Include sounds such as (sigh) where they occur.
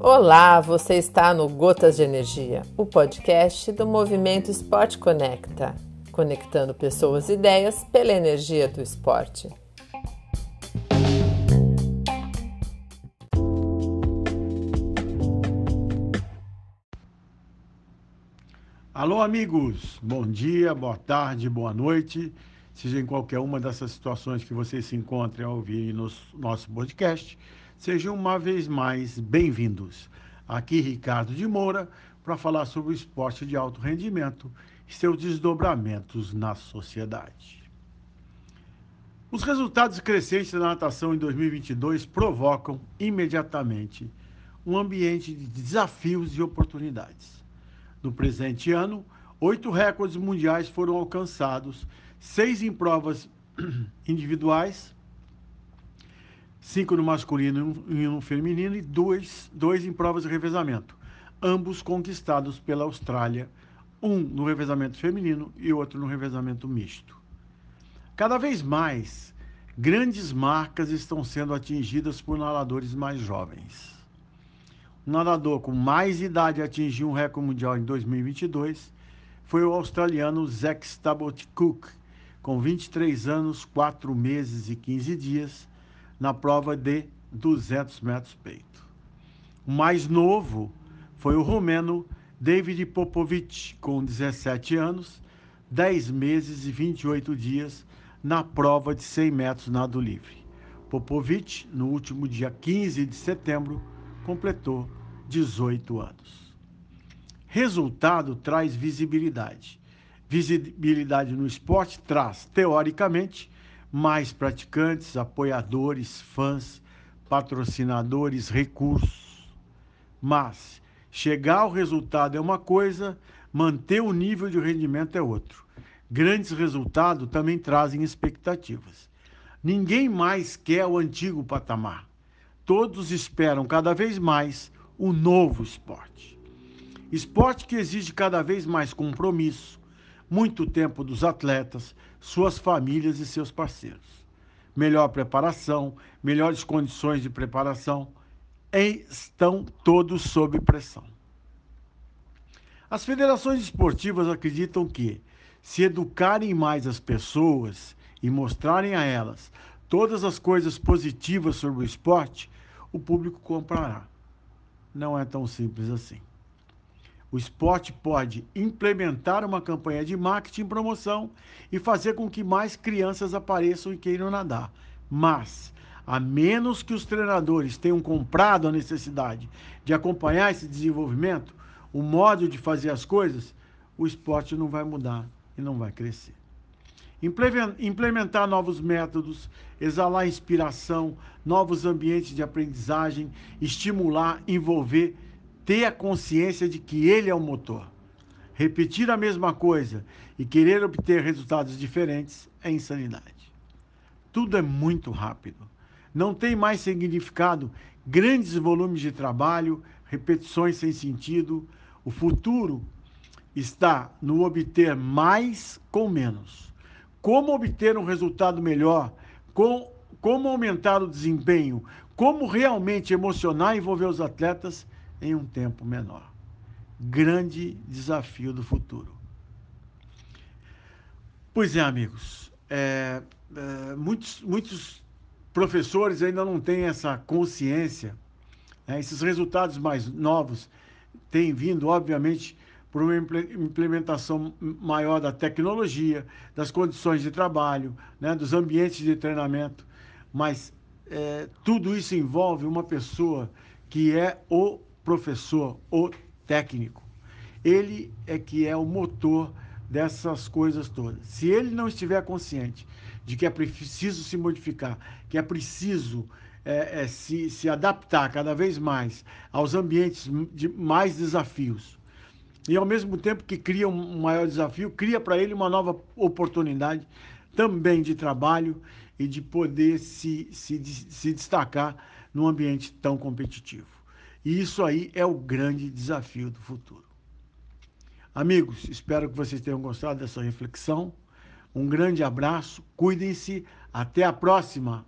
Olá, você está no Gotas de Energia, o podcast do Movimento Esporte Conecta, conectando pessoas e ideias pela energia do esporte. Alô, amigos! Bom dia, boa tarde, boa noite. Seja em qualquer uma dessas situações que você se encontre a ouvir no nosso podcast. Sejam uma vez mais bem-vindos. Aqui Ricardo de Moura para falar sobre o esporte de alto rendimento e seus desdobramentos na sociedade. Os resultados crescentes da natação em 2022 provocam imediatamente um ambiente de desafios e oportunidades. No presente ano, oito recordes mundiais foram alcançados, seis em provas (clears throat) individuais cinco no masculino e um no feminino e dois, dois em provas de revezamento, ambos conquistados pela Austrália, um no revezamento feminino e outro no revezamento misto. Cada vez mais, grandes marcas estão sendo atingidas por nadadores mais jovens. O nadador com mais idade a atingir um recorde mundial em 2022 foi o australiano Zack Stabot Cook, com 23 anos, 4 meses e 15 dias, na prova de 200 metros peito. O mais novo foi o romeno David Popovic, com 17 anos, 10 meses e 28 dias na prova de 100 metros nado livre. Popovic, no último dia 15 de setembro, completou 18 anos. Resultado traz visibilidade. Visibilidade no esporte traz, teoricamente, mais praticantes, apoiadores, fãs, patrocinadores, recursos. Mas chegar ao resultado é uma coisa, manter o nível de rendimento é outro. Grandes resultados também trazem expectativas. Ninguém mais quer o antigo patamar. Todos esperam cada vez mais o novo esporte. Esporte que exige cada vez mais compromisso, muito tempo dos atletas, suas famílias e seus parceiros. Melhor preparação, melhores condições de preparação, estão todos sob pressão. As federações esportivas acreditam que, se educarem mais as pessoas e mostrarem a elas todas as coisas positivas sobre o esporte, o público comprará. Não é tão simples assim. O esporte pode implementar uma campanha de marketing e promoção e fazer com que mais crianças apareçam e queiram nadar. Mas, a menos que os treinadores tenham comprado a necessidade de acompanhar esse desenvolvimento, o modo de fazer as coisas, o esporte não vai mudar e não vai crescer. Implementar novos métodos, exalar inspiração, novos ambientes de aprendizagem, estimular, envolver ter a consciência de que ele é o motor. Repetir a mesma coisa e querer obter resultados diferentes é insanidade. Tudo é muito rápido. Não tem mais significado grandes volumes de trabalho, repetições sem sentido. O futuro está no obter mais com menos. Como obter um resultado melhor, com, como aumentar o desempenho, como realmente emocionar e envolver os atletas em um tempo menor. Grande desafio do futuro. Pois é, amigos, é, é, muitos, muitos professores ainda não têm essa consciência. Né? Esses resultados mais novos têm vindo, obviamente, por uma implementação maior da tecnologia, das condições de trabalho, né? dos ambientes de treinamento. Mas é, tudo isso envolve uma pessoa que é o professor, o técnico. Ele é que é o motor dessas coisas todas. Se ele não estiver consciente de que é preciso se modificar, que é preciso é, é, se, se adaptar cada vez mais aos ambientes de mais desafios, e ao mesmo tempo que cria um maior desafio, cria para ele uma nova oportunidade também de trabalho e de poder se, se, se destacar num ambiente tão competitivo. E isso aí é o grande desafio do futuro. Amigos, espero que vocês tenham gostado dessa reflexão. Um grande abraço, cuidem-se, até a próxima.